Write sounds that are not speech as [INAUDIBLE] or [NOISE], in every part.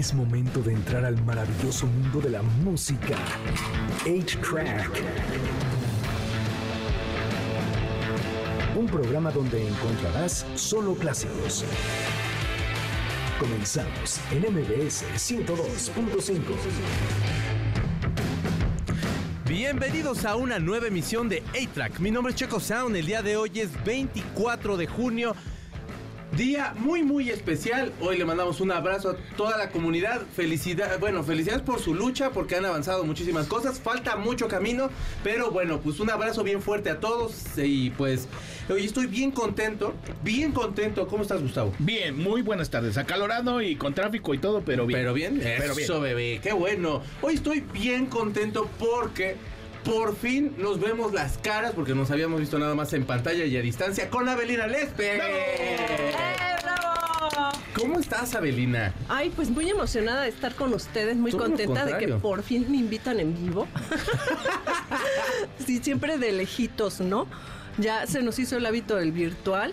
Es momento de entrar al maravilloso mundo de la música. 8-Track. Un programa donde encontrarás solo clásicos. Comenzamos en MBS 102.5. Bienvenidos a una nueva emisión de A-Track. Mi nombre es Checo Sound. El día de hoy es 24 de junio. Día muy muy especial. Hoy le mandamos un abrazo a toda la comunidad. Felicidad, bueno, felicidades por su lucha porque han avanzado muchísimas cosas. Falta mucho camino, pero bueno, pues un abrazo bien fuerte a todos y pues hoy estoy bien contento, bien contento. ¿Cómo estás, Gustavo? Bien, muy buenas tardes. Acalorado y con tráfico y todo, pero bien. Pero bien, Pero bien. eso bebé, qué bueno. Hoy estoy bien contento porque por fin nos vemos las caras porque nos habíamos visto nada más en pantalla y a distancia con Abelina Lespe. ¡Eh, bravo! ¿Cómo estás, Abelina? Ay, pues muy emocionada de estar con ustedes, muy Todo contenta de que por fin me invitan en vivo. [LAUGHS] sí, siempre de lejitos, ¿no? Ya se nos hizo el hábito del virtual,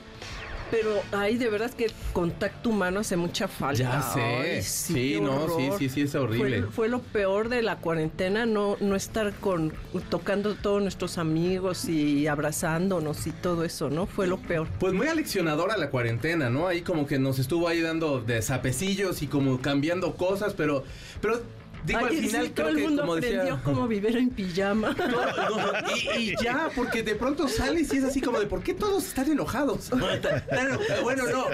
pero ay, de verdad es que el contacto humano hace mucha falta. Ya sé. Ay, Sí, qué no, horror. sí, sí, sí, es horrible. Fue, fue lo peor de la cuarentena, no, no estar con tocando todos nuestros amigos y abrazándonos y todo eso, ¿no? Fue lo peor. Pues muy aleccionadora la cuarentena, ¿no? Ahí como que nos estuvo ahí dando de zapecillos y como cambiando cosas, pero, pero digo Ay, al final sí, creo todo el que mundo como aprendió decía. cómo vivir en pijama. [LAUGHS] No, y, y ya, porque de pronto sales y es así como de ¿por qué todos están enojados? [LAUGHS] Bueno, no.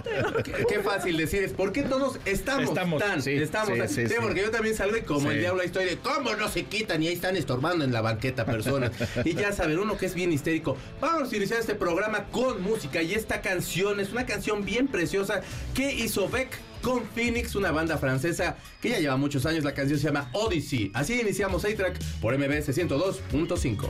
Qué, qué fácil decir es ¿por qué todos estamos, Estamos, tan? sí, estamos sí, tan? sí, Sí, sí. porque yo también salgo y como Sí. el diablo ahí estoy de ¿cómo no se quitan? Y ahí están estorbando en la banqueta personas. Y ya saben, uno que es bien histérico. Vamos a iniciar este programa con música y esta canción es una canción bien preciosa que hizo Beck con Phoenix, una banda francesa que ya lleva muchos años. La canción se llama Odyssey. Así iniciamos A-Track por MBS 102.5.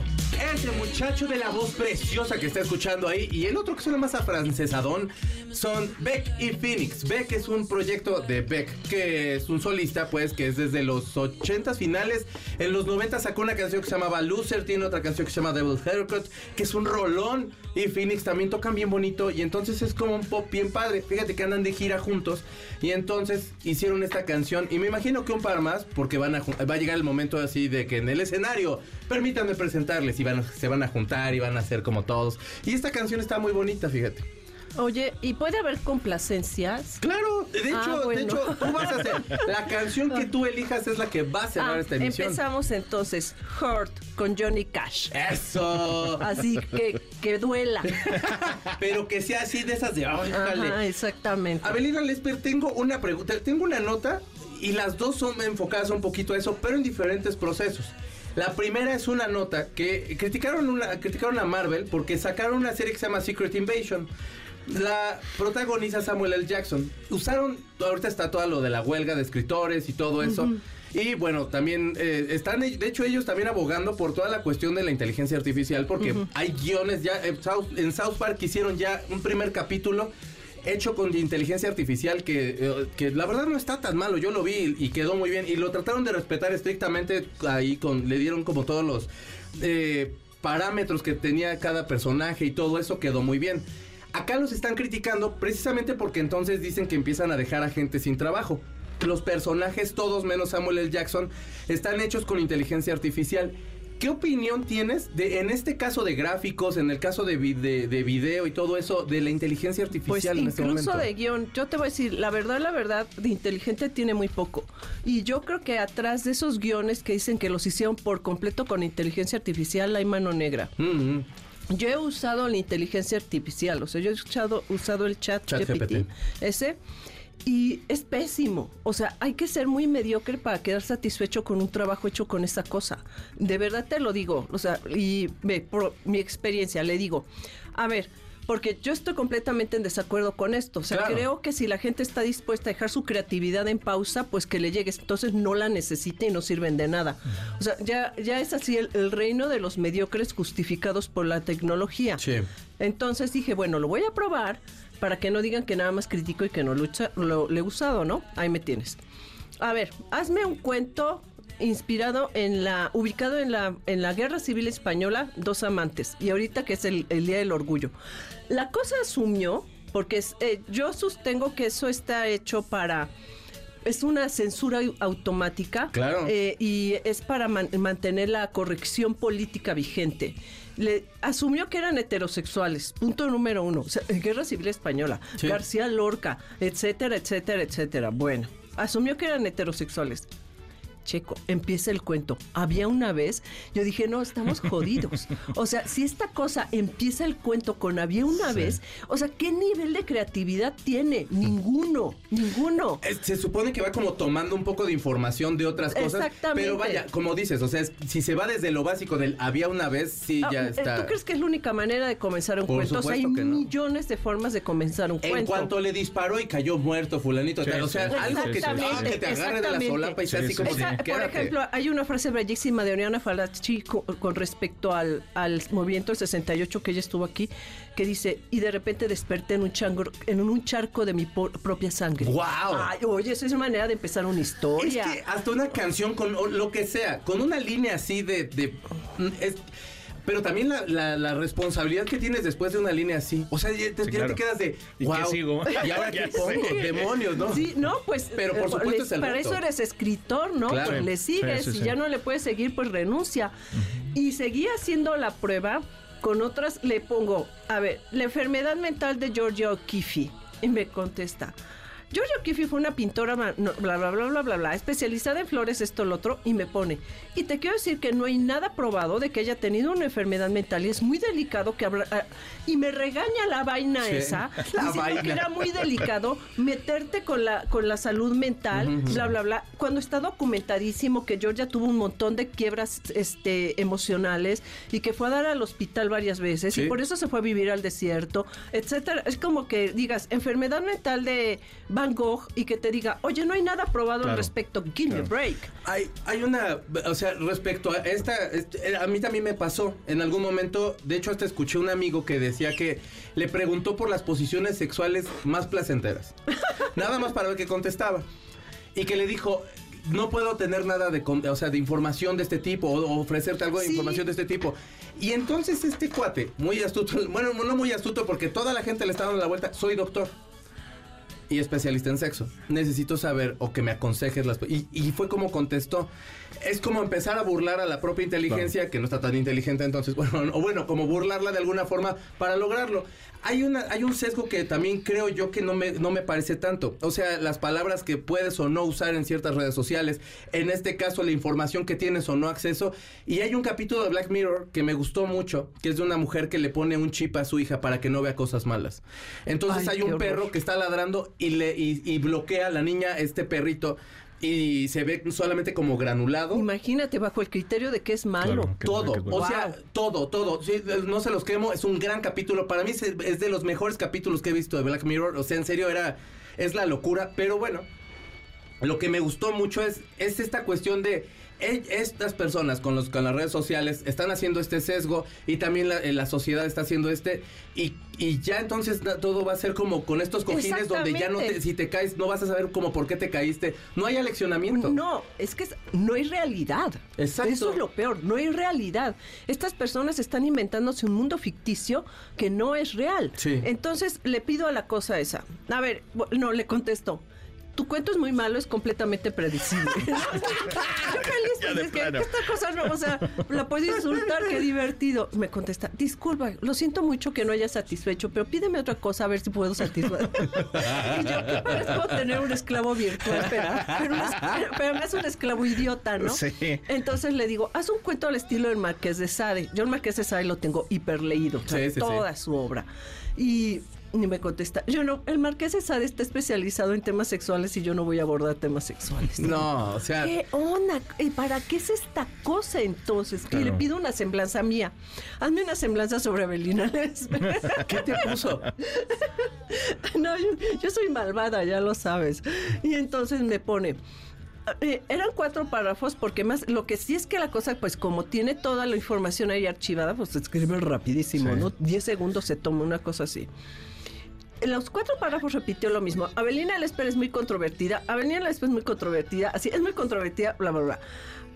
Ese muchacho de la voz preciosa que está escuchando ahí y el otro que suena más afrancesadón son Beck y Phoenix. Beck es un proyecto de Beck que es un solista, pues, que es desde los 80 finales. En los 90 sacó una canción que se llamaba Loser, tiene otra canción que se llama Devil Haircut, que es un rolón. Y Phoenix también tocan bien bonito y entonces es como un pop bien padre. Fíjate que andan de gira juntos y entonces hicieron esta canción y me imagino que un par más porque van a va a llegar el momento así de que en el escenario permítanme presentarles y van se van a juntar y van a hacer como todos. Y esta canción está muy bonita, fíjate. Oye, ¿y puede haber complacencias? Claro, de hecho, Ah, bueno. de hecho, tú vas a hacer la canción que tú elijas es la que va a cerrar Ah, esta emisión. empezamos entonces. Hurt con Johnny Cash. Eso. Así que que duela. [LAUGHS] Pero que sea así de esas de. Ajá, exactamente. Abelina Lesper, tengo una pregunta, tengo una nota y las dos son enfocadas un poquito a eso, pero en diferentes procesos. La primera es una nota que criticaron, una, criticaron a Marvel porque sacaron una serie que se llama Secret Invasion. La protagoniza Samuel L. Jackson. Usaron, ahorita está todo lo de la huelga de escritores y todo eso. Y bueno, también eh, están, de hecho, ellos también abogando por toda la cuestión de la inteligencia artificial, porque hay guiones ya. eh, South- en South Park hicieron ya un primer capítulo hecho con inteligencia artificial que, eh, que la verdad no está tan malo. Yo lo vi y quedó muy bien. Y lo trataron de respetar estrictamente ahí con. Le dieron como todos los eh, parámetros que tenía cada personaje y todo eso quedó muy bien. Acá los están criticando precisamente porque entonces dicen que empiezan a dejar a gente sin trabajo. Los personajes, todos menos Samuel L. Jackson, están hechos con inteligencia artificial. ¿Qué opinión tienes de, en este caso de gráficos, en el caso de, vi- de, de video y todo eso, de la inteligencia Pues artificial este incluso momento? de guion, yo te voy a decir, la verdad, la verdad, de inteligente tiene muy poco. Y yo creo que atrás de esos guiones que dicen que los hicieron por completo con inteligencia artificial hay mano negra. Mm, mm. Yo he usado la inteligencia artificial, o sea, yo he usado, usado el chat, Chat GPT, GPT. ese, y es pésimo. O sea, hay que ser muy mediocre para quedar satisfecho con un trabajo hecho con esa cosa. De verdad te lo digo, o sea, y ve, por mi experiencia, le digo, a ver, porque yo estoy completamente en desacuerdo con esto. O sea, Claro. creo que si la gente está dispuesta a dejar su creatividad en pausa, pues que le llegues. Entonces no la necesita y no sirven de nada. O sea, ya, ya es así el, el reino de los mediocres justificados por la tecnología. Sí. Entonces dije, bueno, lo voy a probar para que no digan que nada más critico y que no usa- lo- lo he usado, ¿no? Ahí me tienes. A ver, hazme un cuento inspirado en la, ubicado en la, en la Guerra Civil Española, dos amantes, y ahorita que es el, el Día del Orgullo. La cosa asumió, porque es, eh, yo sostengo que eso está hecho para es una censura au- automática Claro. eh, y es para man- mantener la corrección política vigente. Le asumió que eran heterosexuales, punto número uno. O sea, en Guerra Civil Española, Sí. García Lorca, etcétera, etcétera, etcétera. Bueno, asumió que eran heterosexuales. Checo, empieza el cuento. Había una vez, yo dije, no, estamos jodidos. [LAUGHS] O sea, si esta cosa empieza el cuento con había una vez, o sea, ¿qué nivel de creatividad tiene? Ninguno, ninguno. Es- Se supone que va como tomando un poco de información de otras cosas. Exactamente. Pero vaya, como dices, o sea, es- si se va desde lo básico del había una vez, sí, Ah, ya eh, está. ¿Tú crees que es la única manera de comenzar un Por cuento? O sea, hay supuesto que no. millones de formas de comenzar un En cuento. cuanto le disparó y cayó muerto fulanito, Sí, tal, o sea, sí, algo que te, Exactamente, que te agarre de la solapa y sea Sí, así sí, como sí. de, Esa, [LAUGHS] por ejemplo, hay una frase bellísima de Oriana Falachi con, con respecto al, al movimiento del 68 que ella estuvo aquí, que dice, y de repente desperté en un, chango, en un charco de mi por- propia sangre. ¡Guau! Ay, oye, esa es una manera de empezar una Es historia. que hasta una canción con lo que sea, con una línea así de... de- es- pero también la, la- la responsabilidad que tienes después de una línea así. O sea, ya te, Sí, ya claro. te quedas de... ¿Y qué "Guau, sigo?" [LAUGHS] ¿Y ahora [LAUGHS] qué pongo? Demonios, ¿no? Sí, no, pues. Pero por eh, supuesto les- es el Para reto. eso eres escritor, ¿no? Claro. Pues le Sí, sigues sí, y sí. ya no le puedes seguir, pues renuncia. Y seguí haciendo la prueba con otras. Le pongo, a ver, la enfermedad mental de Georgia O'Keeffe. Y me contesta. Georgia O'Keeffe fue una pintora, bla, bla, bla, bla, bla, bla, especializada en flores, esto, lo otro, y me pone. Y te quiero decir que no hay nada probado de que haya tenido una enfermedad mental y es muy delicado que habla. ah, y me regaña la vaina Sí, esa, [LAUGHS] la diciendo que vaina. era muy delicado meterte con la, con la salud mental, bla, bla, bla. Cuando está documentadísimo que Georgia tuvo un montón de quiebras este, emocionales y que fue a dar al hospital varias veces Sí. y por eso se fue a vivir al desierto, etcétera. Es como que digas enfermedad mental de Van Gogh y que te diga, oye, no hay nada probado al respecto, give me a break. Hay, hay una, o sea, respecto a esta, este, a mí también me pasó en algún momento, de hecho hasta escuché un amigo que decía que le preguntó por las posiciones sexuales más placenteras. [LAUGHS] Nada más para ver qué contestaba. Y que le dijo, no puedo tener nada de, o sea, de información de este tipo o, o ofrecerte algo de Sí. información de este tipo. Y entonces este cuate, muy astuto, [LAUGHS] bueno, no muy astuto porque toda la gente le está dando la vuelta, soy doctor y especialista en sexo. Necesito saber o que me aconsejes las... Y, y fue como contestó. Es como empezar a burlar a la propia inteligencia, que no está tan inteligente entonces, [LAUGHS] bueno, o bueno, como burlarla de alguna forma para lograrlo. Hay, una, hay un sesgo que también creo yo que no me, no me parece tanto. O sea, las palabras que puedes o no usar en ciertas redes sociales, en este caso la información que tienes o no acceso. Y hay un capítulo de Black Mirror que me gustó mucho, que es de una mujer que le pone un chip a su hija para que no vea cosas malas. Entonces Ay, hay un horror. perro que está ladrando y le y, y bloquea a la niña este perrito y se ve solamente como granulado. Imagínate, bajo el criterio de que es malo. Claro. Que- Todo, o Wow. sea, todo, todo. Sí, no se los quemo, es un gran capítulo. Para mí es, es de los mejores capítulos que he visto de Black Mirror. O sea, en serio, era, es la locura. Pero bueno, lo que me gustó mucho es, es esta cuestión de estas personas con, los, con las redes sociales están haciendo este sesgo y también la, eh, la sociedad está haciendo este y, y ya entonces todo va a ser como con estos cojines donde ya no te, si te caes no vas a saber como por qué te caíste no hay aleccionamiento No, es que no hay realidad. Exacto. Eso es lo peor, no hay realidad. Estas personas están inventándose un mundo ficticio que no es real. Sí. Entonces le pido a la cosa esa. A ver, no, le contesto. Tu cuento es muy malo, es completamente predecible. [LAUGHS] Yo feliz, que esta cosa no, o sea, la puedes insultar, qué divertido. Me contesta, disculpa, lo siento mucho que no haya satisfecho, pero pídeme otra cosa a ver si puedo satisfacer. y yo que parezco tener un esclavo virtual, pero, pero, pero un esclavo idiota, ¿no? Sí. Entonces le digo, haz un cuento al estilo del Marqués de Sade. Yo el Marqués de Sade lo tengo hiperleído, o sea, Sí, sí, sí. toda su obra. Y ni me contesta, yo no, el Marqués de Sade está especializado en temas sexuales y yo no voy a abordar temas sexuales. no o sea ¿Qué onda? ¿Y ¿Para qué es esta cosa entonces? Claro. le pido una semblanza mía. Hazme una semblanza sobre Abelina Lesper. [LAUGHS] ¿qué te puso? [LAUGHS] No, yo, yo soy malvada, ya lo sabes. Y entonces me pone. eh, eran cuatro párrafos porque más lo que sí es que la cosa pues como tiene toda la información ahí archivada pues se escribe rapidísimo Sí. no 10 segundos se toma una cosa así en los cuatro párrafos repitió lo mismo. Avelina Lesper es muy controvertida, Avelina Lesper es muy controvertida, así es muy controvertida, bla, bla, bla.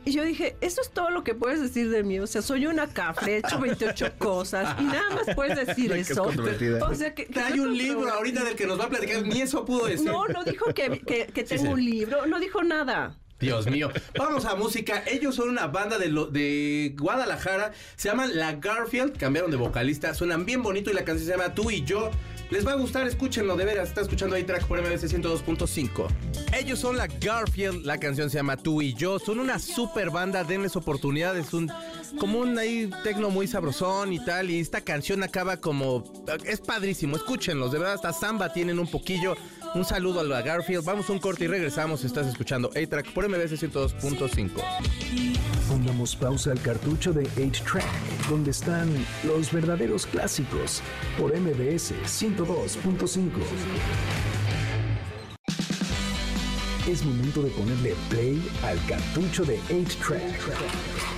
Y yo dije, eso es todo lo que puedes decir de mí. O sea, soy una cafre, he hecho 28 [LAUGHS] cosas y nada más puedes decir [LAUGHS] Que es eso. controvertida. O sea, que, que Hay un libro ahorita del que nos va a platicar, ni eso pudo decir. No, no dijo que, que, que tengo sí. un libro, no dijo nada. Dios mío. Vamos a música. Ellos son una banda de, lo- de Guadalajara. Se llaman La Garfield. Cambiaron de vocalista. Suenan bien bonito y la canción se llama Tú y yo. Les va a gustar, escúchenlo de veras. Está escuchando ahí track por MBC 102.5. Ellos son la Garfield. La canción se llama Tú y yo. Son una super banda. Denles oportunidades. Un, como un ahí tecno muy sabrosón y tal. Y esta canción acaba como. Es padrísimo. Escúchenlos. De verdad, hasta samba tienen un poquillo. Un saludo a la Garfield. Vamos un corte y regresamos. Estás escuchando A-Track por MBS 102.5. Pongamos pausa al cartucho de 8-Track, donde están los verdaderos clásicos, por MBS 102.5. Es momento de ponerle play al cartucho de 8-Track,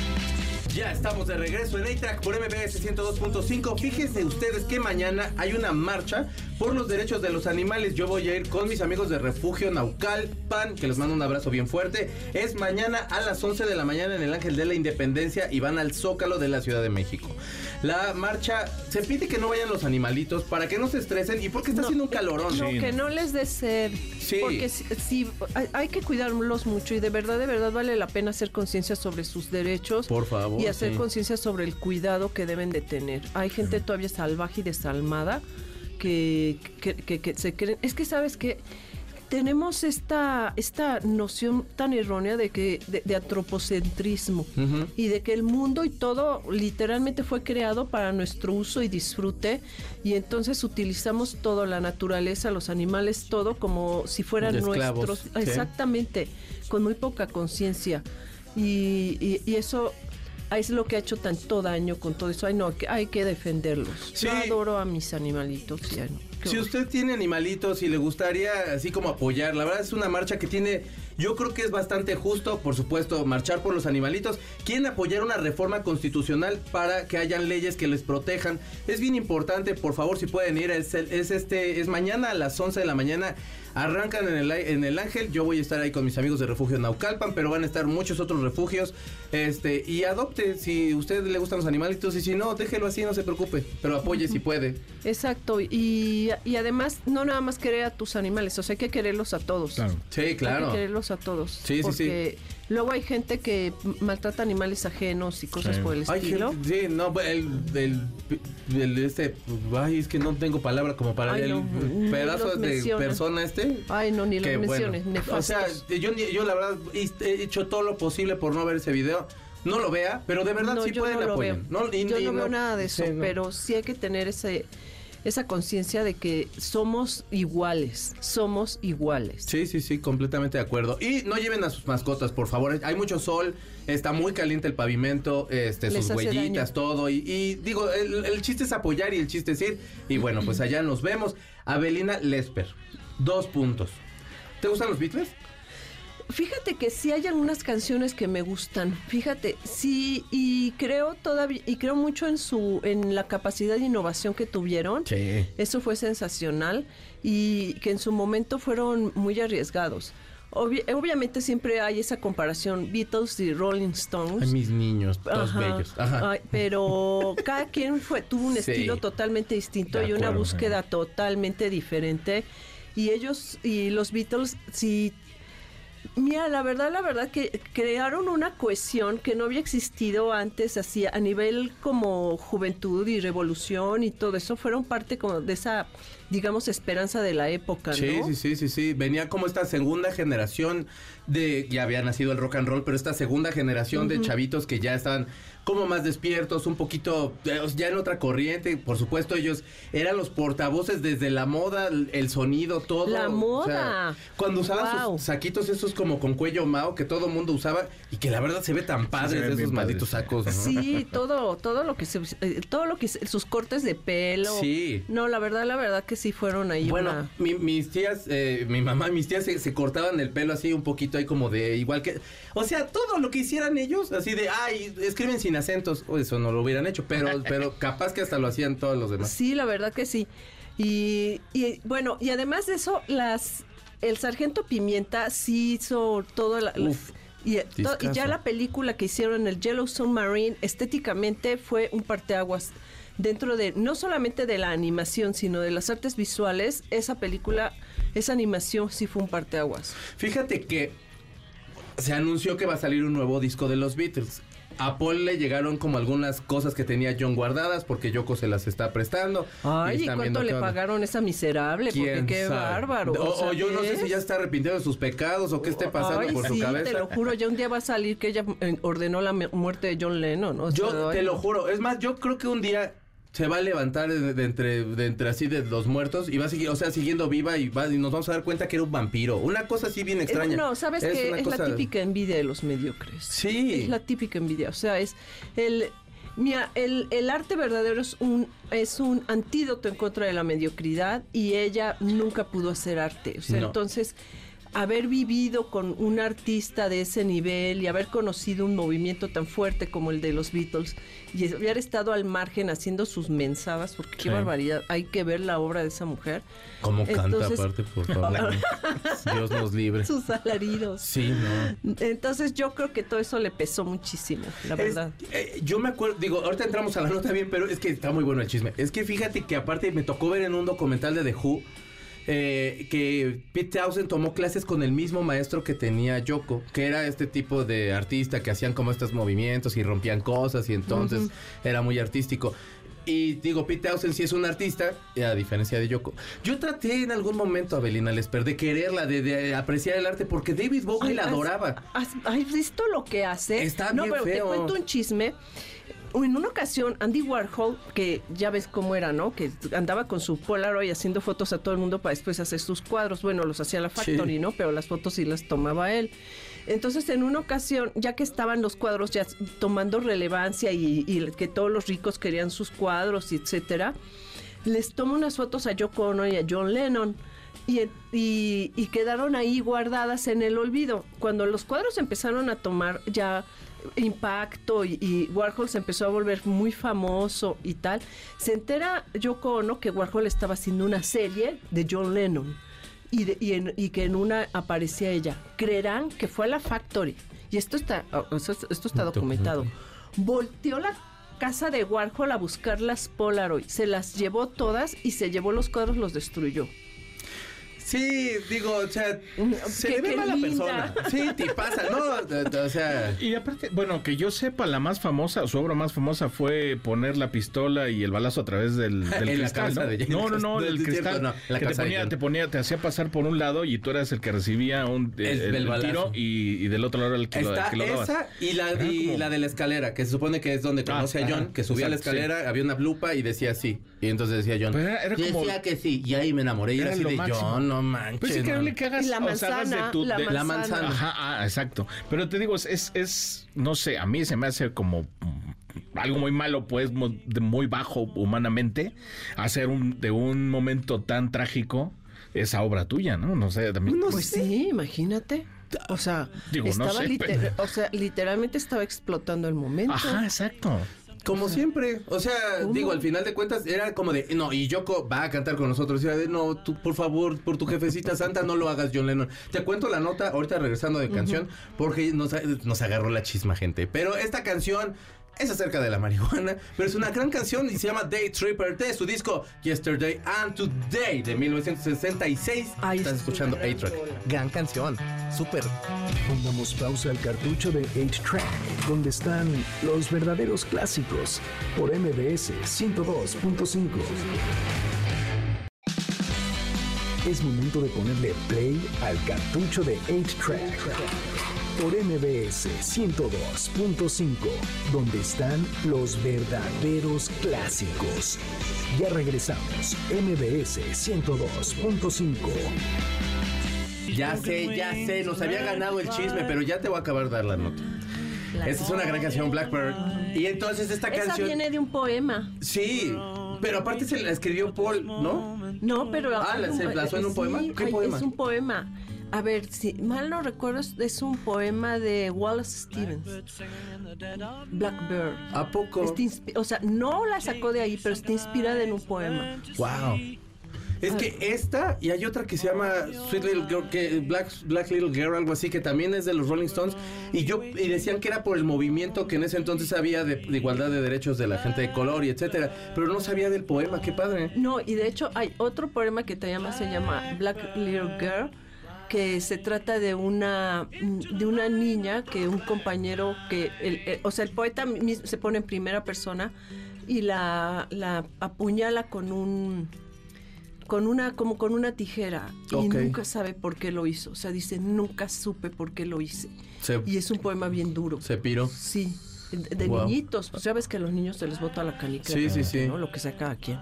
Ya estamos de regreso en A-Track por MBS 102.5. Fíjense ustedes que mañana hay una marcha por los derechos de los animales. Yo voy a ir con mis amigos de Refugio Naucalpan, que les mando un abrazo bien fuerte. Es mañana a las 11 de la mañana en el Ángel de la Independencia y van al Zócalo de la Ciudad de México. La marcha, se pide que no vayan los animalitos para que no se estresen y porque está No, haciendo un calorón. No, que no les dé sed. Sí. Porque si, si- hay, hay que cuidarlos mucho y de verdad, de verdad vale la pena hacer conciencia sobre sus derechos. Por favor, Y hacer sí. conciencia sobre el cuidado que deben de tener. Hay gente todavía salvaje y desalmada que, que, que- que se creen. Es que, ¿sabes que Tenemos esta, esta noción tan errónea de que de, de antropocentrismo y de que el mundo y todo literalmente fue creado para nuestro uso y disfrute y entonces utilizamos todo, la naturaleza, los animales, todo como si fueran nuestros. sí. Exactamente, con muy poca conciencia. Y, y- y eso es lo que ha hecho tanto daño con todo eso. Ay, no, hay que defenderlos. Sí. Yo adoro a mis animalitos. y ay, no, qué Si horror. usted tiene animalitos y le gustaría así como apoyar, la verdad es una marcha que tiene, yo creo que es bastante justo, por supuesto, marchar por los animalitos. Quieren apoyar una reforma constitucional para que hayan leyes que les protejan. Es bien importante, por favor, si pueden ir, es, es este, es mañana a las 11 de la mañana. Arrancan en el, en el Ángel, yo voy a estar ahí con mis amigos de refugio Naucalpan, pero van a estar muchos otros refugios. Este, y adopte si a usted le gustan los animalitos, y si no, déjelo así, no se preocupe, pero apoye si puede. Exacto. Y, y además, no nada más querer a tus animales, o sea, hay que quererlos a todos. Claro. Sí, Hay claro. que quererlos a todos. Sí, sí, porque luego hay gente que maltrata animales ajenos y cosas Sí. por el Ay, estilo. gente- sí, no, el, el, el- este, ay, es que no tengo palabra como para Ay, el no, pedazo de menciona. persona este. Ay, no, ni lo que bueno. menciones, O sea, yo, ni- yo la verdad he hecho todo lo posible por no ver ese video. No lo vea, pero de verdad no, sí yo pueden no lo apoyar. No, yo no veo nada de eso, sí, no. pero sí hay que tener ese esa conciencia de que somos iguales, somos iguales. Sí, sí, sí, completamente de acuerdo. Y no lleven a sus mascotas, por favor. Hay mucho sol, está muy caliente el pavimento, este, Les sus huellitas, daño. todo. Y, y digo, el, el chiste es apoyar y el chiste es ir. Y bueno, pues allá nos vemos. Avelina Lesper, dos puntos. ¿Te gustan los Beatles? Fíjate que sí hay algunas canciones que me gustan. Fíjate, sí y creo todavía y creo mucho en su en la capacidad de innovación que tuvieron. Sí. Eso fue sensacional y que en su momento fueron muy arriesgados. Obvi- obviamente siempre hay esa comparación Beatles y Rolling Stones. Mis niños, todos bellos. Ajá. Ay, pero cada quien fue tuvo un [LAUGHS] Sí. estilo totalmente distinto De y una búsqueda totalmente diferente. Y ellos y los Beatles sí Mira, la verdad, la verdad que crearon una cohesión que no había existido antes así a nivel como juventud y revolución y todo eso fueron parte como de esa digamos esperanza de la época, Sí, ¿no? sí, sí, sí, sí. Venía como esta segunda generación de, ya había nacido el rock and roll, pero esta segunda generación de chavitos que ya estaban como más despiertos, un poquito eh, ya en otra corriente. Por supuesto, ellos eran los portavoces desde la moda, el, sonido, todo. La O sea, moda. cuando usaban Wow. sus saquitos esos como con cuello mao que todo mundo usaba y que la verdad se ve tan padres de esos malditos sacos. ¿no? Sí, [LAUGHS] todo, todo lo que se, eh, todo lo que sus cortes de pelo. Sí. No, la verdad, la verdad que sí fueron ahí Bueno, una... mi- mis tías, eh, mi mamá y mis tías se, se cortaban el pelo así un poquito ahí como de igual que... O sea, todo lo que hicieran ellos, así de, ay, escriben sin acentos, o eso no lo hubieran hecho, pero, [LAUGHS] pero capaz que hasta lo hacían todos los demás. Sí, la verdad que sí. Y, y, bueno, y además de eso, las el sargento Pimienta sí hizo todo la, la- Uf, y, eh, to- y ya la película que hicieron el Yellowstone Marine estéticamente fue un parteaguas dentro de no solamente de la animación, sino de las artes visuales. Esa película, esa animación sí fue un parteaguas. Fíjate que se anunció que va a salir un nuevo disco de los Beatles. A Paul le llegaron como algunas cosas que tenía John guardadas porque Yoko se las está prestando. Ay, ¿y cuánto le pagaron a esa miserable? Porque ¿Quién qué sabe? bárbaro. O, yo no sé si ya está arrepintido de sus pecados o qué esté pasando Ay, por sí, su cabeza. te lo juro, ya un día va a salir que ella eh, ordenó la mu- muerte de John Lennon. o sea, Yo ay, te lo no. juro. Es más, yo creo que un día se va a levantar de, de entre, de entre así de los muertos y va a seguir, o sea, siguiendo viva y, va, y nos vamos a dar cuenta que era un vampiro. Una cosa así bien Eh, extraña. no, sabes que una es la típica envidia de los mediocres. Sí. Es la típica envidia. O sea, es el. Mira, el, el arte verdadero es un, es un antídoto en contra de la mediocridad y ella nunca pudo hacer arte. O sea, No. entonces, haber vivido con un artista de ese nivel y haber conocido un movimiento tan fuerte como el de los Beatles y haber estado al margen haciendo sus mensadas, porque qué Sí. barbaridad, hay que ver la obra de esa mujer. ¿Cómo canta Entonces- aparte, por favor? [LAUGHS] Dios nos libre. Sus alaridos. Sí, no. Entonces yo creo que todo eso le pesó muchísimo, la Es- verdad. eh, yo me acuerdo, digo, ahorita entramos a la nota bien, pero es que está muy bueno el chisme. Es que fíjate que aparte me tocó ver en un documental de The Who eh, que Pete Townsend tomó clases con el mismo maestro que tenía Yoko, que era este tipo de artista que hacían como estos movimientos y rompían cosas y entonces era muy artístico. Y digo, Pete Townsend sí es un artista, a diferencia de Yoko. Yo traté en algún momento, Abelina Lesper, de quererla, de, de apreciar el arte, porque David Bowie Ay, la has- adoraba. ¿Has, has visto lo que hace? Está no, bien pero feo. te cuento un chisme. En una ocasión, Andy Warhol, que ya ves cómo era, ¿no? Que andaba con su Polaroid haciendo fotos a todo el mundo para después hacer sus cuadros. Bueno, los hacía la Factory, Sí. ¿no? Pero las fotos sí las tomaba él. Entonces, en una ocasión, ya que estaban los cuadros ya tomando relevancia y, y que todos los ricos querían sus cuadros, etcétera, les toma unas fotos a Yoko Ono y a John Lennon. Y, y- y quedaron ahí guardadas en el olvido. Cuando los cuadros empezaron a tomar ya impacto y, y Warhol se empezó a volver muy famoso y tal, se entera Yoko Ono que Warhol estaba haciendo una serie de John Lennon y, de- y en- y que en una aparecía ella. Creerán que fue a la Factory. Y esto está, esto está documentado. Volteó la casa de Warhol a buscar las Polaroid. Se las llevó todas y se llevó los cuadros, los destruyó. Sí, digo, o sea, se Qué- le ve qué mala linda. persona. Sí, te pasa, ¿no? O sea, Y aparte, bueno, que yo sepa, la más famosa, su obra más famosa fue poner la pistola y el balazo a través del, [LAUGHS] del En la cristal. ¿no? de no, no, no, Austen. el Es cierto, cristal. no, la que te ponía, te ponía, te hacía pasar por un lado y tú eras el que recibía un, El- el, el tiro y, y del otro lado era el que, lo, el está que lo dabas. esa y la, y la de la escalera, que se supone que es donde Ah, conoce a ajá, John, que subía a la escalera, había una lupa y decía sí. Y entonces decía John. Pero era- era como- decía que sí, y ahí me enamoré. Y era Era así de máximo. John, no manches. Pues es increíble man". que hagas la o sea, hagas manzana, de tu- la de- La manzana. manzana. Ajá, ah, exacto. Pero te digo, es, es, no sé, a mí se me hace como algo muy malo, pues, muy bajo humanamente, hacer un, de un momento tan trágico esa obra tuya, ¿no? No sé, también. Pues sí, imagínate. O sea, Digo, no estaba sé, liter- pero- o sea, literalmente estaba explotando el momento. Ajá, exacto. Como siempre. O sea, ¿Cómo? digo, al final de cuentas era como de, no, y Yoko va a cantar con nosotros. Y era de, no, tú, por favor, por tu jefecita santa, no lo hagas, John Lennon. Te cuento la nota ahorita regresando de canción, porque nos, nos agarró la chisma, gente. Pero esta canción es acerca de la marihuana, pero es una gran canción y se llama Day Tripper de su disco Yesterday and Today de 1966. Ay, Estás es escuchando A-Track. Gran canción, súper. Pongamos pausa al cartucho de 8-Track, donde están los verdaderos clásicos, por MBS 102.5. Es momento de ponerle play al cartucho de 8-Track, por MBS 102.5, donde están los verdaderos clásicos. Ya regresamos, MBS 102.5. Ya sé, ya sé, nos había ganado el chisme, pero ya te voy a acabar de dar la nota. Esta es una gran canción, Blackbird. Y entonces esta Esa canción. viene de un poema. Sí, pero aparte se la escribió Paul, ¿no? No, pero... Ah, ¿la- se basó en un sí, poema? ¿Qué poema? Es un poema. A ver, si mal no recuerdo, es, un poema de Wallace Stevens. Blackbird. ¿A poco? O sea, no la sacó de ahí, pero está inspirada en un poema. Wow. Es que esta y hay otra que se llama Sweet Little Girl, que Black, Black Little Girl, algo así, que también es de los Rolling Stones. Y yo y decían que era por el movimiento que en ese entonces había de, de igualdad de derechos de la gente de color y etcétera. Pero no sabía del poema, qué padre. No, y de hecho hay otro poema que te llama, se llama Black Little Girl, que se trata de una de una niña que un compañero que el, el- o sea el poeta se pone en primera persona y la, la apuñala con un con una como con una tijera y nunca sabe por qué lo hizo, o sea dice nunca supe por qué lo hice Se, y es un poema bien duro. se piró. Sí, de, Wow. niñitos, pues ya ves que a los niños se les bota la canica. Sí, sí, sí. ¿no? Lo que sea cada quien.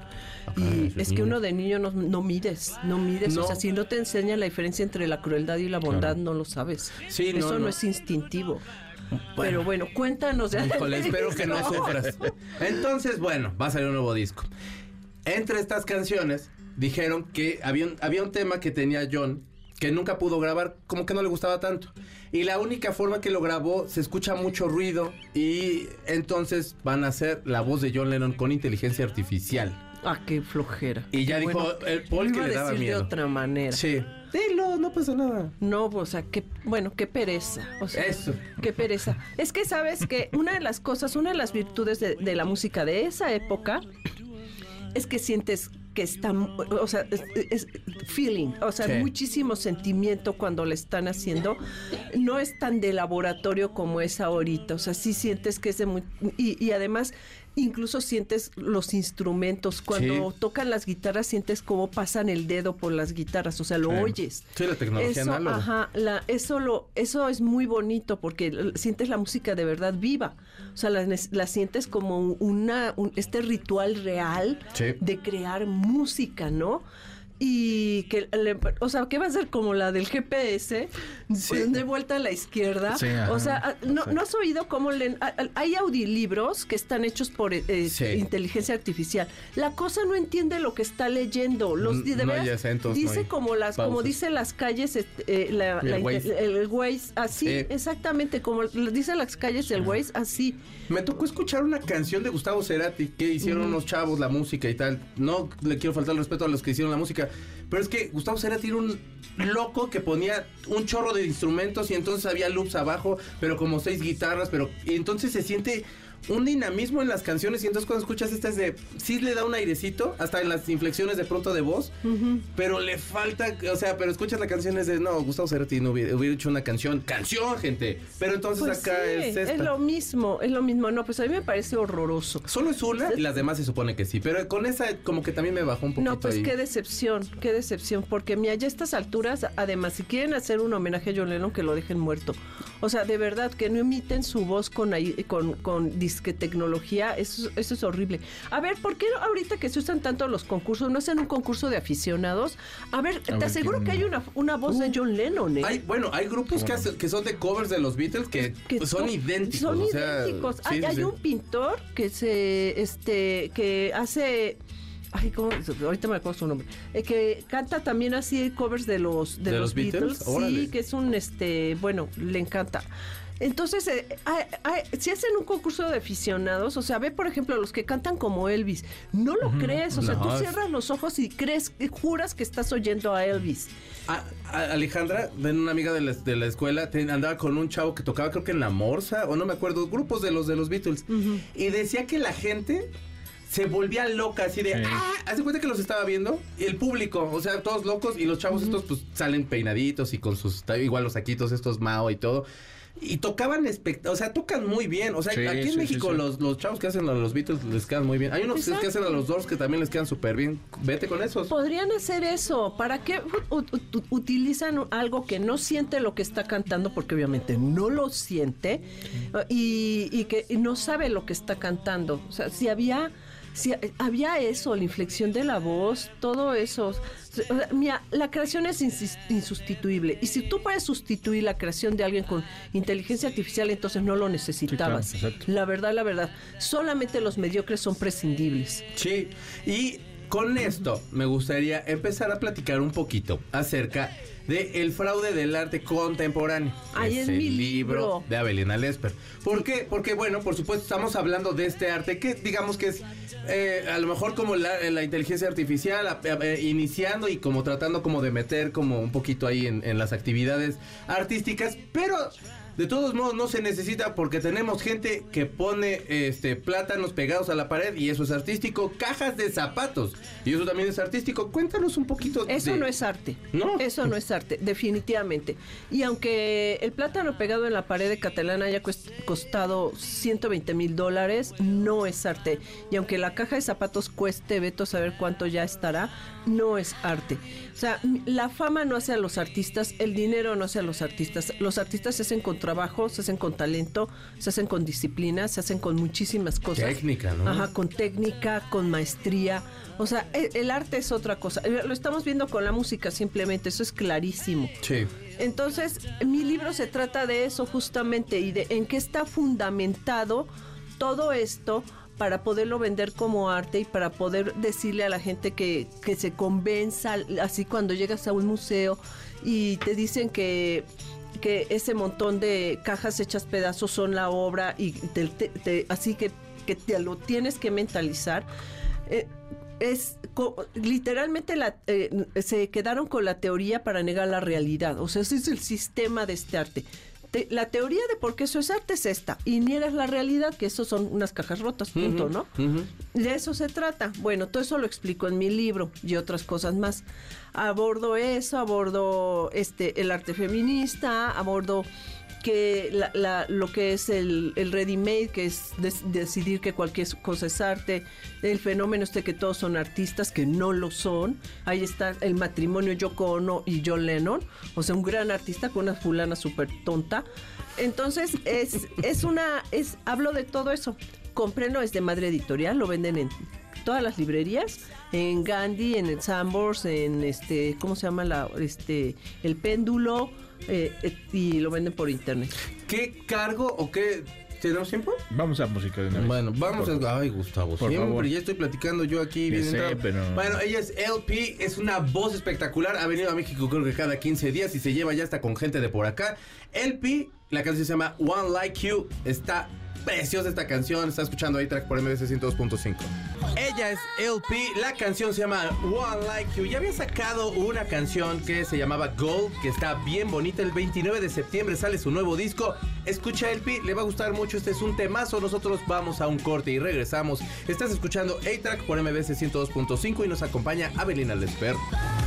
Y es que uno de niño no, no mides, no mides. No. O sea, si no te enseña la diferencia entre la crueldad y la bondad, no lo sabes. Sí, no, Eso no, no. es instintivo. Pero bueno, cuéntanos de Híjole, [LAUGHS] espero que no sufras. Entonces, bueno, va a salir un nuevo disco. Entre estas canciones, dijeron que había un, había un tema que tenía John que nunca pudo grabar, como que no le gustaba tanto. Y la única forma que lo grabó, se escucha mucho ruido y entonces van a hacer la voz de John Lennon con inteligencia artificial. Ah, qué flojera. Y ya dijo el Paul que le daba decir miedo. de otra manera. Sí. Dilo, no pasa nada. No, o sea, qué, bueno, qué pereza. O sea, Eso. Qué pereza. Es que sabes que una de las cosas, una de las virtudes de, de la música de esa época es que sientes que está, o sea, es, es feeling, o sea, Sí. muchísimo sentimiento cuando le están haciendo. No es tan de laboratorio como es ahorita, o sea, sí sientes que es de muy... Y, y además, incluso sientes los instrumentos. Cuando Sí. tocan las guitarras, sientes cómo pasan el dedo por las guitarras, o sea, lo Sí. oyes. Sí, la tecnología Eso, análoga. ajá, la, eso, lo, eso es muy bonito porque sientes la música de verdad viva. O sea, la, sientes como una, un- este ritual real Sí. de crear música, ¿no? Y que, le- o sea, ¿qué va a ser como la del GPS? De vuelta a la izquierda. Sí, ajá. o sea, ah, ¿no, ¿no has oído cómo leen? ah, ah, Hay audiolibros que están hechos por eh, eh, Sí. inteligencia artificial. La cosa no entiende lo que está leyendo. Los, de No veras, hay acentos, no dice hay como las, como dice las calles, este, eh, la- El la- Waze. el, el Waze, así, Sí. exactamente, como dice las calles del Waze, así. Me tocó escuchar una canción de Gustavo Cerati que hicieron unos chavos la música y tal. No le quiero faltar el respeto a los que hicieron la música, pero es que Gustavo Cerati era un loco que ponía un chorro de instrumentos y entonces había loops abajo, pero como seis guitarras, pero y entonces se siente un dinamismo en las canciones y entonces cuando escuchas estas de sí le da un airecito hasta en las inflexiones de pronto de voz, pero le falta, o sea, pero escuchas la canción es de no, Gustavo Cerati no hubiera, hubiera hecho una canción, canción, gente. Pero entonces Pues acá sí, es esta. es lo mismo, es lo mismo. No, pues a mí me parece horroroso. Solo es una y las demás se supone que sí. Pero con esa como que también me bajó un poquito No, pues ahí. qué decepción, qué decepción, porque mira, ya a estas alturas, además, si quieren hacer un homenaje a John Lennon, que lo dejen muerto. O sea, de verdad, que no imiten su voz con, con, con disque tecnología, eso, eso es horrible. A ver, ¿por qué ahorita que se usan tanto los concursos, no hacen un concurso de aficionados? A ver, te ver, aseguro que hay una, una voz de John Lennon, ¿eh? Hay, bueno, hay grupos que, hacen- que son de covers de los Beatles que, que pues, son to- idénticos. Son o sea, idénticos. sí, hay sí, hay sí. un pintor que se, este, que hace, ay, ¿cómo? ahorita me acuerdo su nombre, eh, que canta también así covers de los, de, ¿De los, los Beatles? Beatles. Órale. Sí, que es un, este, bueno, le encanta. Entonces, eh, hay- hay- si hacen un concurso de aficionados, o sea, ve por ejemplo los que cantan como Elvis, no lo crees, o sea, tú cierras los ojos y crees, juras que estás oyendo a Elvis. Ah, a- Alejandra, ven una amiga de la, de la escuela, andaba con un chavo que tocaba creo que en La Morsa, o no me acuerdo, grupos de los de los Beatles. Y decía que la gente se volvía loca, así de, Sí. ah, hace cuenta que los estaba viendo, y el público, o sea, todos locos, y los chavos estos pues salen peinaditos y con sus, igual los saquitos estos Mao y todo. Y tocaban, o sea, tocan muy bien. O sea, Sí, aquí en sí, México sí, sí. Los, los chavos que hacen a los Beatles les quedan muy bien. Hay unos que hacen a los Doors que también les quedan súper bien. Vete con esos. Podrían hacer eso. ¿Para qué utilizan algo que no siente lo que está cantando? Porque obviamente no lo siente y, y que no sabe lo que está cantando. O sea, si había, si había eso, la inflexión de la voz, todo eso. O sea, mira, la creación es insustituible. Y si tú puedes sustituir la creación de alguien con inteligencia artificial, entonces no lo necesitabas. Sí, claro, exacto. la verdad, la verdad. Solamente los mediocres son prescindibles. Sí, y con esto me gustaría empezar a platicar un poquito acerca de El fraude del arte contemporáneo. Ahí es el mi libro libro. de Avelina Lesper. ¿Por qué? Porque, bueno, por supuesto, estamos hablando de este arte que, digamos que es eh, a lo mejor como la, la inteligencia artificial, eh, iniciando y como tratando como de meter como un poquito ahí en, en las actividades artísticas, pero de todos modos no se necesita porque tenemos gente que pone este plátanos pegados a la pared y eso es artístico, cajas de zapatos y eso también es artístico. Cuéntanos un poquito Eso de- no es arte. No. Eso no es arte, definitivamente. Y aunque el plátano pegado en la pared de Catalana haya costado 120 mil dólares, no es arte. Y aunque la caja de zapatos cueste, veto saber cuánto ya estará, no es arte. O sea, la fama no hace a los artistas, el dinero no hace a los artistas. Los artistas hacen con trabajo, se hacen con talento, se hacen con disciplina, se hacen con muchísimas cosas. Técnica, ¿no? Ajá, con técnica, con maestría. O sea, e- el, arte es otra cosa. Lo estamos viendo con la música simplemente, eso es clarísimo. Sí. Entonces, mi libro se trata de eso justamente y de en qué está fundamentado todo esto para poderlo vender como arte y para poder decirle a la gente que, que se convenza, así cuando llegas a un museo y te dicen que, que ese montón de cajas hechas pedazos son la obra y te- te- así que, que te lo tienes que mentalizar. Eh, es literalmente la, eh, se quedaron con la teoría para negar la realidad. O sea, ese es el sistema de este arte. Te- la teoría de por qué eso es arte es esta. Y niegas la realidad, que eso son unas cajas rotas, punto, ¿no? De eso se trata. Bueno, todo eso lo explico en mi libro y otras cosas más. Abordo eso, abordo este el arte feminista, abordo que la- la- lo que es el, el ready-made, que es decidir que cualquier cosa es arte, el fenómeno este que todos son artistas, que no lo son. Ahí está el matrimonio Yoko Ono y John Lennon, o sea, un gran artista con una fulana súper tonta. Entonces, es, [LAUGHS] es una, es, hablo de todo eso. Comprenlo, es de Madre Editorial, lo venden en todas las librerías, en Gandhi, en el Sambors, en este, ¿cómo se llama la, este, el péndulo, eh, eh, y lo venden por internet. ¿Qué cargo o qué tenemos tiempo? Vamos a música de una vez. Bueno, vamos Por- a. Ay, Gustavo, Por siempre favor. ya estoy platicando yo aquí. Ya bien sé, entrado. pero- Bueno, ella es LP, es una voz espectacular. Ha venido a México creo que cada 15 días y se lleva ya hasta con gente de por acá. LP, la canción se llama One Like You. Está preciosa esta canción. Está escuchando ahí track por MBC 102.5. Ella es LP, la canción se llama One Like You. Ya había sacado una canción que se llamaba Gold, que está bien bonita. El 29 de septiembre sale su nuevo disco. Escucha LP, le va a gustar mucho. Este es un temazo. Nosotros vamos a un corte y regresamos. Estás escuchando A-Track por MBC 102.5 y nos acompaña Avelina Lesper.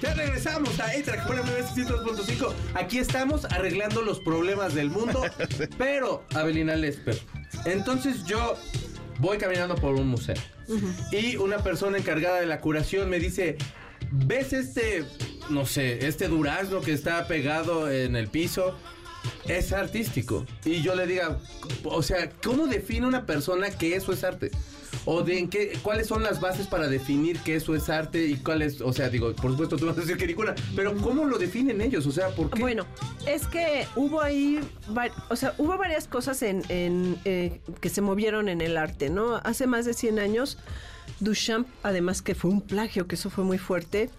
Ya regresamos a A-Track por MBC 102.5. Aquí estamos arreglando los problemas del mundo. [LAUGHS] pero, Avelina Lesper, entonces yo voy caminando por un museo. Y una persona encargada de la curación me dice, ¿ves este, no sé, este durazno que está pegado en el piso? Es artístico. Y yo le diga, o sea, ¿cómo define una persona que eso es arte? O de en qué, cuáles son las bases para definir que eso es arte y cuáles, o sea, digo, por supuesto tú vas a decir que pero ¿cómo lo definen ellos? O sea, ¿por qué? Bueno, es que hubo ahí, o sea, hubo varias cosas en, en, eh, que se movieron en el arte, ¿no? Hace más de 100 años, Duchamp, además que fue un plagio, que eso fue muy fuerte,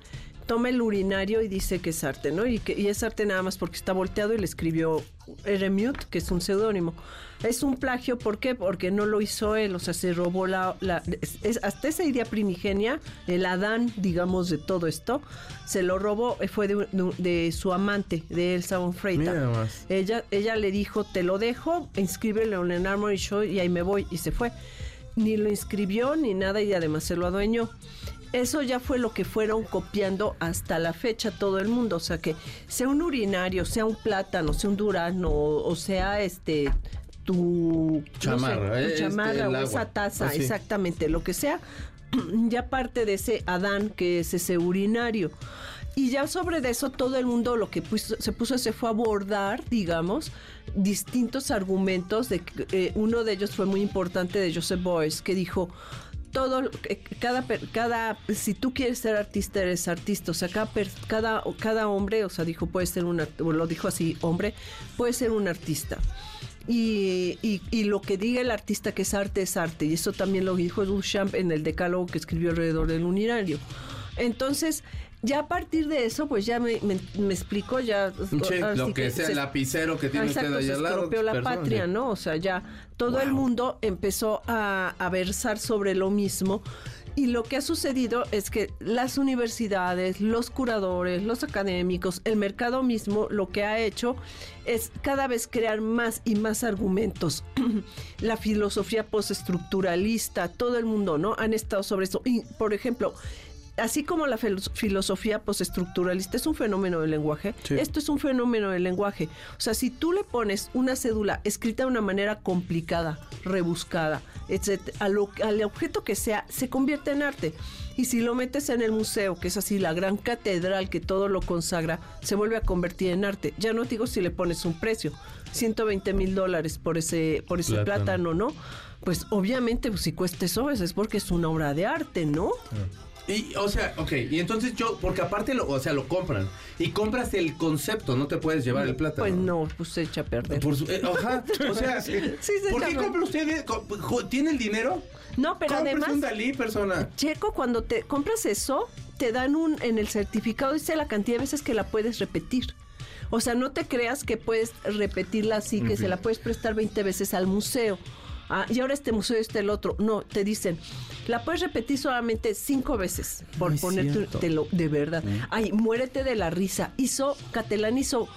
toma el urinario y dice que es arte, ¿no? Y, que, y es arte nada más porque está volteado y le escribió Eremute, que es un seudónimo. Es un plagio, ¿por qué? Porque no lo hizo él, o sea, se robó la... la- es, es- hasta esa idea primigenia, el Adán, digamos, de todo esto, se lo robó, eh, fue de, de- de su amante, de Elsa von Freita. Ella, ella le dijo, te lo dejo, inscríbelo en el Armory Show y ahí me voy. Y se fue. Ni lo inscribió ni nada y además se lo adueñó. Eso ya fue lo que fueron copiando hasta la fecha todo el mundo. O sea que sea un urinario, sea un plátano, sea un durazno, o, sea este tu Chamarra, no sé, tu este, chamarra o agua. esa taza, Así. exactamente, lo que sea, [CLEARS THROAT] ya parte de ese Adán que es ese urinario. Y ya sobre de eso todo el mundo lo que puso- se puso se fue a abordar, digamos, distintos argumentos. De, eh, uno de ellos fue muy importante de Joseph Boyce, que dijo, todo, cada, cada, si tú quieres ser artista, eres artista. O sea, cada, cada, cada hombre, o sea, dijo, puede ser un, lo dijo así, hombre, puede ser un artista. Y, y- y lo que diga el artista que es arte es arte. Y eso también lo dijo Duchamp en el decálogo que escribió alrededor del unirario. Entonces, ya a partir de eso, pues ya me, me, me explico, ya... Lo sí que sea el lapicero que tiene usted Exacto, ahí se al lado. la patria. ¿no? O sea, ya todo el mundo empezó a, a versar sobre lo mismo. Y lo que ha sucedido es que las universidades, los curadores, los académicos, el mercado mismo, lo que ha hecho es cada vez crear más y más argumentos. [CLEARS THROAT] la filosofía postestructuralista, todo el mundo, ¿no? Han estado sobre eso. Y, por ejemplo, así como la filo- filosofía postestructuralista es un fenómeno del lenguaje, Sí. esto es un fenómeno del lenguaje. O sea, si tú le pones una cédula escrita de una manera complicada, rebuscada, etc., a lo- al objeto que sea, se convierte en arte. Y si lo metes en el museo, que es así la gran catedral que todo lo consagra, se vuelve a convertir en arte. Ya no digo si le pones un precio, 120 mil dólares por ese, por ese Plátano. plátano, ¿no? Pues obviamente, pues, si cuesta eso, es porque es una obra de arte, ¿no? Y, o sea, ok, y entonces yo, porque aparte, lo, o sea, lo compran. Y compras el concepto, no te puedes llevar el plátano. Pues no, pues se echa a perder. Por su- eh, ajá, o sea, [LAUGHS] Sí, se ¿por qué compra usted? eh, ¿Tiene el dinero? No, pero además, un Dalí, persona. Checo, cuando te compras eso, te dan un, en el certificado dice la cantidad de veces que la puedes repetir. O sea, no te creas que puedes repetirla así, que se la puedes prestar 20 veces al museo. Ah, y ahora este museo este el otro. No, te dicen, la puedes repetir solamente cinco veces por No ponerte te lo- de verdad. Ay, muérete de la risa. Hizo, Catalán hizo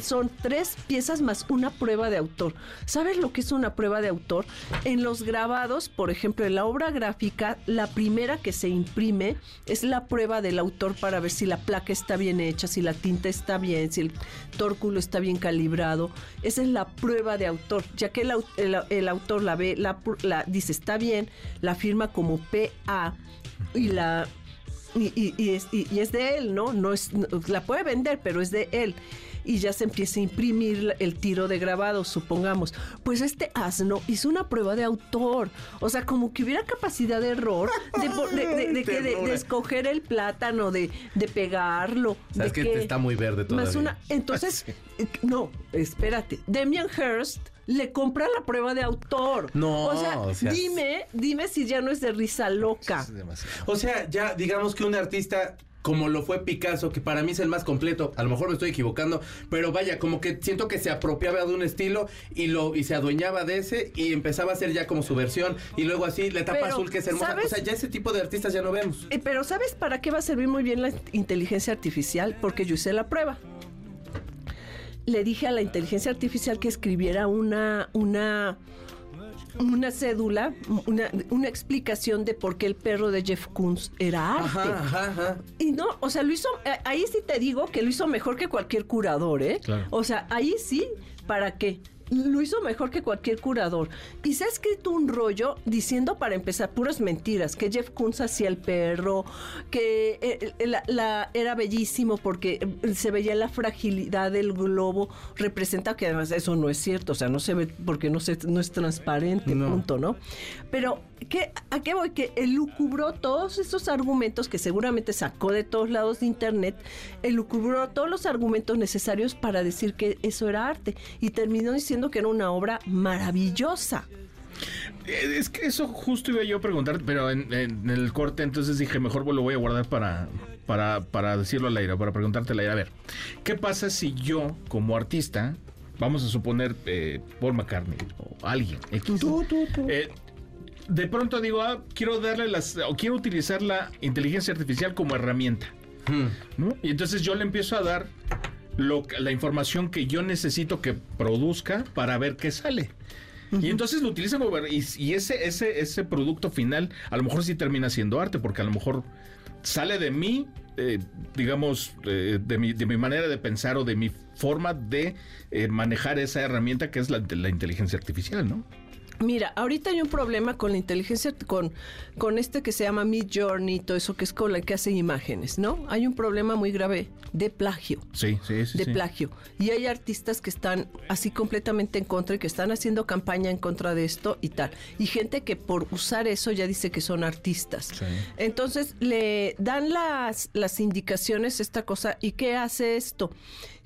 son tres piezas más una prueba de autor. ¿Sabes lo que es una prueba de autor? En los grabados, por ejemplo, en la obra gráfica, la primera que se imprime es la prueba del autor para ver si la placa está bien hecha, si la tinta está bien, si el tórculo está bien calibrado. Esa es la prueba de autor, ya que el, el- el autor la ve, la, la dice está bien, la firma como PA y la y, y- es, y- es de él, ¿no? No es, la puede vender, pero es de él. Y ya se empieza a imprimir el tiro de grabado, supongamos. Pues este asno hizo una prueba de autor. O sea, como que hubiera capacidad de error, de, de- de- de escoger el plátano, de, de pegarlo. Sabes que está muy verde todavía. Más una, entonces, [LAUGHS] eh, no, espérate. Demian Hirst le compra la prueba de autor. No, o sea, o sea, dime, dime si ya no es de risa loca. Es. O sea, ya digamos que un artista como lo fue Picasso, que para mí es el más completo, a lo mejor me estoy equivocando, pero vaya, como que siento que se apropiaba de un estilo y lo y se adueñaba de ese y empezaba a hacer ya como su versión y luego así la etapa Pero, azul que es hermosa. ¿sabes? O sea, ya ese tipo de artistas ya no vemos. Eh, Pero ¿sabes para qué va a servir muy bien la inteligencia artificial? Porque yo hice la prueba. Le dije a la inteligencia artificial que escribiera una, una, una cédula, una, una explicación de por qué el perro de Jeff Koons era arte. Ajá, ajá, ajá. Y no, o sea, lo hizo, eh, ahí sí te digo que lo hizo mejor que cualquier curador, ¿eh? Claro. O sea, ahí sí, ¿para qué? Lo hizo mejor que cualquier curador. Y se ha escrito un rollo diciendo, para empezar, puras mentiras, que Jeff Koons hacía el perro, que eh, eh, la, la- era bellísimo porque eh, se veía la fragilidad del globo, representa que además eso no es cierto, o sea, no se ve porque no, se, no es transparente, No. punto, ¿no? Pero, ¿qué, ¿a qué voy? Que elucubró todos esos argumentos que seguramente sacó de todos lados de internet, elucubró todos los argumentos necesarios para decir que eso era arte y terminó diciendo que era una obra maravillosa. Eh, Es que eso justo iba yo a preguntar, pero en, en el corte entonces dije, mejor lo voy a guardar para, para, para decirlo al aire, para preguntarte al aire. A ver, ¿qué pasa si yo, como artista, vamos a suponer eh, Paul McCartney o alguien, X, eh, de pronto digo, ah, quiero darle las, o quiero utilizar la inteligencia artificial como herramienta, Hmm. ¿no? Y entonces yo le empiezo a dar lo, la información que yo necesito que produzca para ver qué sale. Y entonces lo utilizan y, y ese, ese, ese producto final a lo mejor sí termina siendo arte, porque a lo mejor sale de mí, eh, digamos, eh, de, mi, de mi manera de pensar o de mi forma de eh, manejar esa herramienta que es la, la inteligencia artificial, ¿no? Mira, ahorita hay un problema con la inteligencia, con, con este que se llama Mid Journey, todo eso que es con la que hace imágenes, ¿no? Hay un problema muy grave de plagio. Sí, sí, sí. de sí. plagio. Y hay artistas que están así completamente en contra y que están haciendo campaña en contra de esto y tal. Y gente que por usar eso ya dice que son artistas. Sí. Entonces le dan las, las indicaciones esta cosa. ¿Y qué hace esto?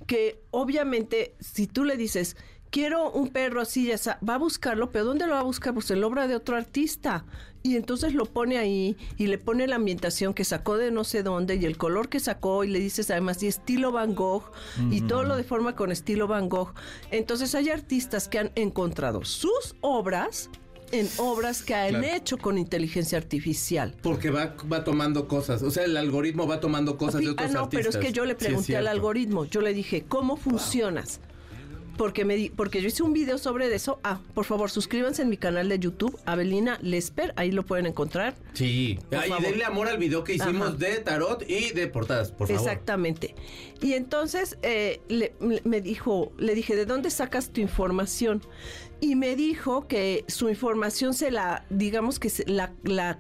Que obviamente si tú le dices, quiero un perro así, ya va a buscarlo, pero ¿dónde lo va a buscar? Pues en la obra de otro artista. Y entonces lo pone ahí y le pone la ambientación que sacó de no sé dónde y el color que sacó y le dices además y estilo Van Gogh y todo lo de forma con estilo Van Gogh. Entonces hay artistas que han encontrado sus obras en obras que han Claro. hecho con inteligencia artificial. Porque va, va tomando cosas. O sea, el algoritmo va tomando cosas de Ah, otros no, pero es artistas. que yo le Sí, pregunté al algoritmo, yo le dije, ¿cómo funcionas? Porque me di, porque yo hice un video sobre eso. Ah, por favor, suscríbanse en mi canal de YouTube, Abelina Lesper, ahí lo pueden encontrar. Sí. Ah, y denle amor al video que hicimos Ajá. de tarot y de portadas, por favor. Exactamente. Y entonces eh, le- me dijo, le dije, ¿de dónde sacas tu información? Y me dijo que su información se la, digamos que se la, la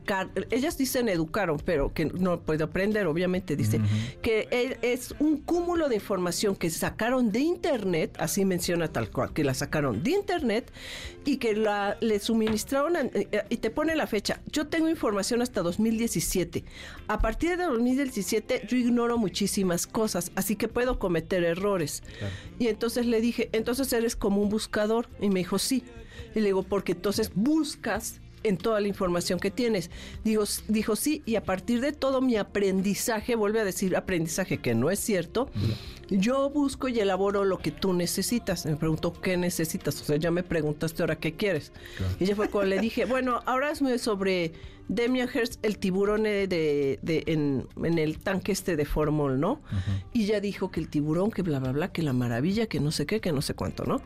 ellas dicen educaron, pero que no puede aprender, obviamente, dice, que es un cúmulo de información que sacaron de internet, así menciona tal cual, que la sacaron de internet y que la, le suministraron, a- eh, y te pone la fecha, yo tengo información hasta 2017. A partir de 2017 yo ignoro muchísimas cosas, así que puedo cometer errores. Y entonces le dije, entonces eres como un buscador. Y me dijo, sí. Y le digo, porque entonces buscas en toda la información que tienes. Digo, dijo sí, y a partir de todo mi aprendizaje, vuelve a decir aprendizaje que no es cierto, yo busco y elaboro lo que tú necesitas. Me preguntó, ¿qué necesitas? O sea, ya me preguntaste ahora qué quieres. Y ya fue cuando le dije, bueno, ahora es muy sobre Demian Hirst, el tiburón de, de- en, en el tanque este de Formol, ¿no? Y ya dijo que el tiburón, que bla, bla, bla, que la maravilla, que no sé qué, que no sé cuánto, ¿no?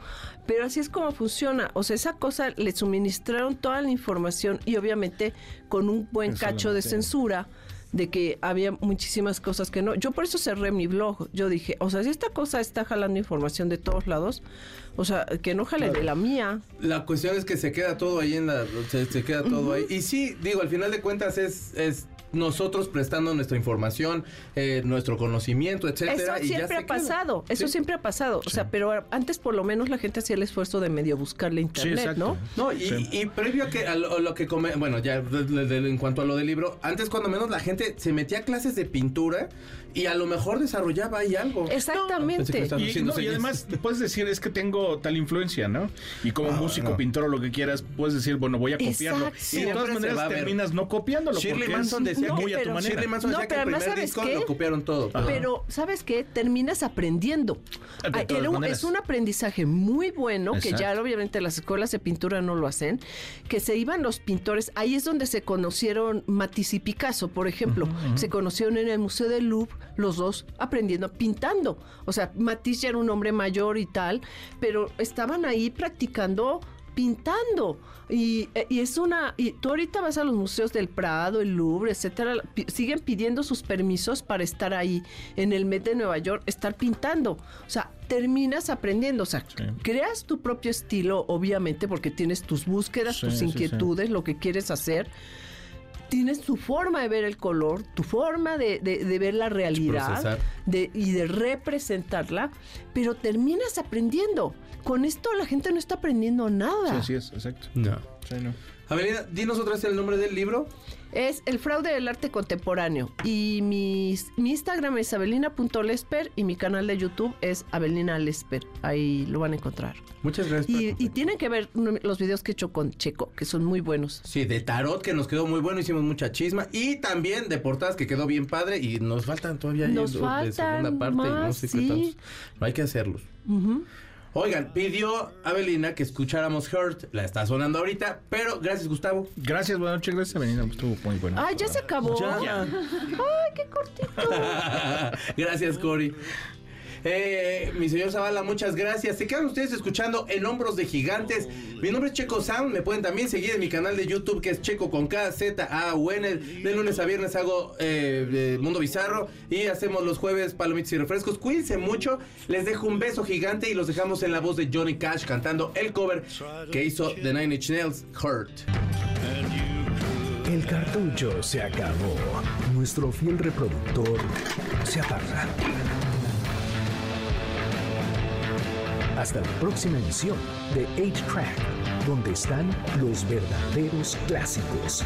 Pero así es como funciona. O sea, esa cosa le suministraron toda la información y obviamente con un buen cacho de censura de que había muchísimas cosas que no. Yo por eso cerré mi blog. Yo dije, o sea, si esta cosa está jalando información de todos lados, o sea, que no jale de la mía. La cuestión es que se queda todo ahí en la. Se, se queda todo ahí. Y sí, digo, al final de cuentas es. es nosotros prestando nuestra información, eh, nuestro conocimiento, etcétera. Eso y ya siempre ha queda. pasado, eso Sí. siempre ha pasado. O sea, pero antes por lo menos la gente hacía el esfuerzo de medio buscarle internet, exacto. ¿no? No, y, Sí. y previo a que a lo, a lo que come, bueno, ya de- de- de- en cuanto a lo del libro, antes cuando menos la gente se metía a clases de pintura y a lo mejor desarrollaba ahí algo. Exactamente. Y, no, y además puedes decir, es que tengo tal influencia, ¿no? Y como Ah, músico, no. pintor o lo que quieras, puedes decir, bueno, voy a copiarlo. Exacto. Y de todas maneras terminas no copiándolo Shirley Manson es muy a tu pero- manera. No, pero además, ¿sabes disco qué? lo copiaron todo. Ajá. Pero, ¿sabes qué? Terminas aprendiendo. Ah, un- es un aprendizaje muy bueno, que ya obviamente las escuelas de pintura no lo hacen, que se iban los pintores, ahí es donde se conocieron Matisse y Picasso, por ejemplo, se conocieron en el Museo del Louvre, los dos aprendiendo, pintando. O sea, Matisse ya era un hombre mayor y tal, pero estaban ahí practicando pintando y, eh, y es una y tú ahorita vas a los museos del Prado, el Louvre, etcétera, siguen pidiendo sus permisos para estar ahí en el Met de Nueva York, estar pintando. O sea, terminas aprendiendo, o sea, creas tu propio estilo, obviamente, porque tienes tus búsquedas, Sí, tus sí, sí. inquietudes, lo que quieres hacer. Tienes tu forma de ver el color, tu forma de, de- de ver la realidad de- y de representarla, pero terminas aprendiendo. Con esto la gente no está aprendiendo nada. Sí, así es, exacto. No. Sí, no. Avelina, dinos otra vez el nombre del libro. Es el fraude del arte contemporáneo. Y mi, mi Instagram es abelina.lesper y mi canal de YouTube es Abelina Lesper. Ahí lo van a encontrar. Muchas gracias. Y, tienen que ver los videos que he hecho con Checo, que son muy buenos. Sí, de tarot que nos quedó muy bueno, hicimos mucha chisma y también de portadas que quedó bien padre y nos faltan todavía Nos de faltan segunda parte y no más, sé sí. qué tantos. No hay que hacerlos. Ujú. Oigan, pidió Avelina que escucháramos Hurt, la está sonando ahorita, pero gracias Gustavo. Gracias, buenas noches, gracias, Avenida. Estuvo muy bueno. Ah, ya se acabó. Ya. Ay, qué cortito. [LAUGHS] gracias Cory. Eh, mi señor Zavala, muchas gracias. Se quedan ustedes escuchando en Hombros de Gigantes. Mi nombre es Checo Sound. Me pueden también seguir en mi canal de YouTube que es Checo con K, Z, A, U, N. De lunes a viernes hago eh, Mundo Bizarro y hacemos los jueves palomitas y refrescos. Cuídense mucho. Les dejo un beso gigante y los dejamos en la voz de Johnny Cash cantando el cover que hizo The Nine Inch Nails, Hurt. El cartucho se acabó. Nuestro fiel reproductor se apaga. Hasta la próxima emisión de 8-Track, donde están los verdaderos clásicos.